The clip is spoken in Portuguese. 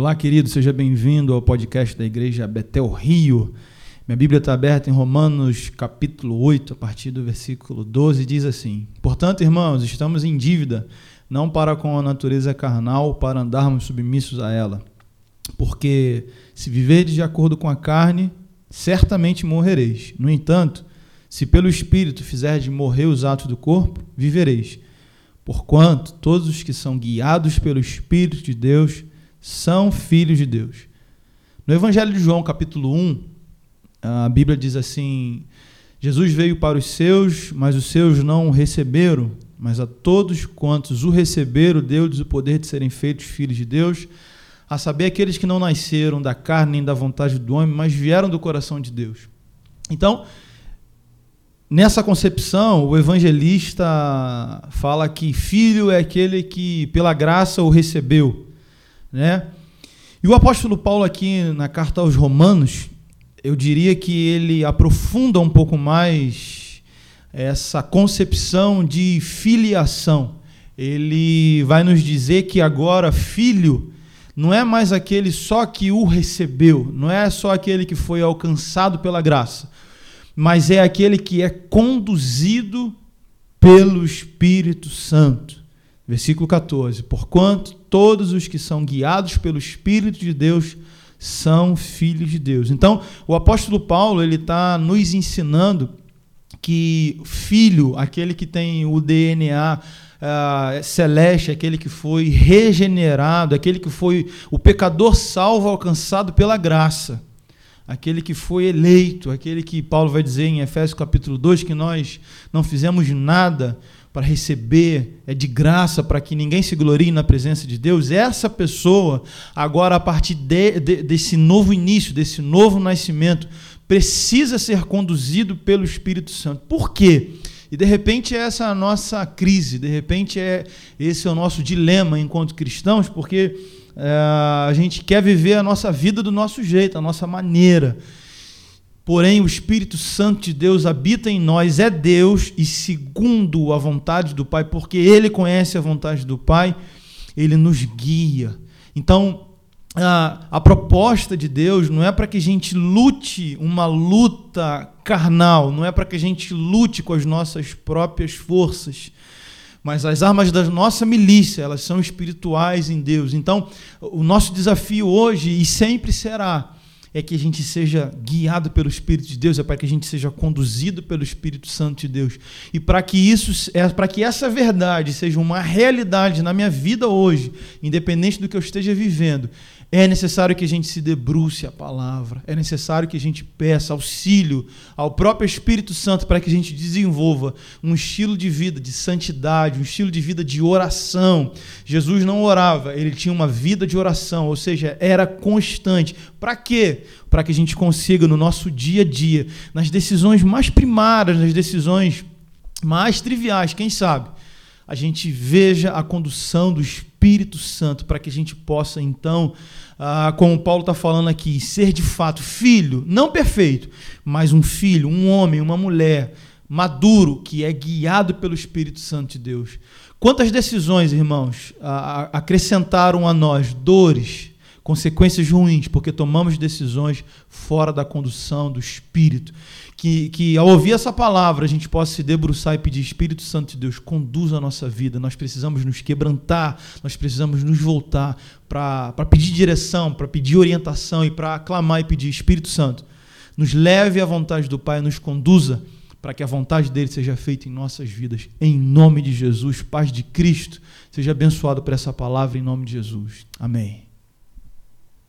Olá, querido, seja bem-vindo ao podcast da Igreja Betel Rio. Minha Bíblia está aberta em Romanos capítulo 8, a partir do versículo 12, diz assim: Portanto, irmãos, estamos em dívida, não para com a natureza carnal, para andarmos submissos a ela. Porque se viverdes de acordo com a carne, certamente morrereis. No entanto, se pelo Espírito fizerdes morrer os atos do corpo, vivereis. Porquanto todos os que são guiados pelo Espírito de Deus são filhos de Deus. No Evangelho de João, capítulo 1, a Bíblia diz assim: Jesus veio para os seus, mas os seus não o receberam, mas a todos quantos o receberam, deu-lhes o poder de serem feitos filhos de Deus, a saber, aqueles que não nasceram da carne nem da vontade do homem, mas vieram do coração de Deus. Então, nessa concepção, o evangelista fala que filho é aquele que pela graça o recebeu né? E o apóstolo Paulo aqui na carta aos Romanos, eu diria que ele aprofunda um pouco mais essa concepção de filiação. Ele vai nos dizer que agora filho não é mais aquele só que o recebeu, não é só aquele que foi alcançado pela graça, mas é aquele que é conduzido pelo Espírito Santo. Versículo 14: Porquanto todos os que são guiados pelo Espírito de Deus são filhos de Deus. Então, o apóstolo Paulo ele está nos ensinando que filho, aquele que tem o DNA uh, ah, celeste, aquele que foi regenerado, aquele que foi o pecador salvo alcançado pela graça, aquele que foi eleito, aquele que Paulo vai dizer em Efésios capítulo 2 que nós não fizemos nada para receber, é de graça para que ninguém se glorie na presença de Deus, essa pessoa, agora a partir de, de, desse novo início, desse novo nascimento, precisa ser conduzido pelo Espírito Santo. Por quê? E de repente essa é a nossa crise, de repente é esse é o nosso dilema enquanto cristãos, porque é, a gente quer viver a nossa vida do nosso jeito, a nossa maneira. Porém, o Espírito Santo de Deus habita em nós, é Deus e segundo a vontade do Pai, porque Ele conhece a vontade do Pai, Ele nos guia. Então, a, a proposta de Deus não é para que a gente lute uma luta carnal, não é para que a gente lute com as nossas próprias forças, mas as armas da nossa milícia, elas são espirituais em Deus. Então, o nosso desafio hoje e sempre será é que a gente seja guiado pelo Espírito de Deus, é para que a gente seja conduzido pelo Espírito Santo de Deus. E para que isso, é para que essa verdade seja uma realidade na minha vida hoje, independente do que eu esteja vivendo, é necessário que a gente se debruce a palavra, é necessário que a gente peça auxílio ao próprio Espírito Santo para que a gente desenvolva um estilo de vida de santidade, um estilo de vida de oração. Jesus não orava, ele tinha uma vida de oração, ou seja, era constante. Para quê? Para que a gente consiga no nosso dia a dia, nas decisões mais primárias, nas decisões mais triviais, quem sabe, a gente veja a condução do Espírito Santo para que a gente possa, então, ah, como Paulo está falando aqui, ser de fato filho, não perfeito, mas um filho, um homem, uma mulher maduro que é guiado pelo Espírito Santo de Deus. Quantas decisões, irmãos, acrescentaram a nós dores, consequências ruins, porque tomamos decisões fora da condução do Espírito. Que, que ao ouvir essa palavra a gente possa se debruçar e pedir, Espírito Santo de Deus, conduza a nossa vida. Nós precisamos nos quebrantar, nós precisamos nos voltar para pedir direção, para pedir orientação e para clamar e pedir, Espírito Santo, nos leve à vontade do Pai, nos conduza para que a vontade dele seja feita em nossas vidas. Em nome de Jesus, paz de Cristo, seja abençoado por essa palavra em nome de Jesus. Amém.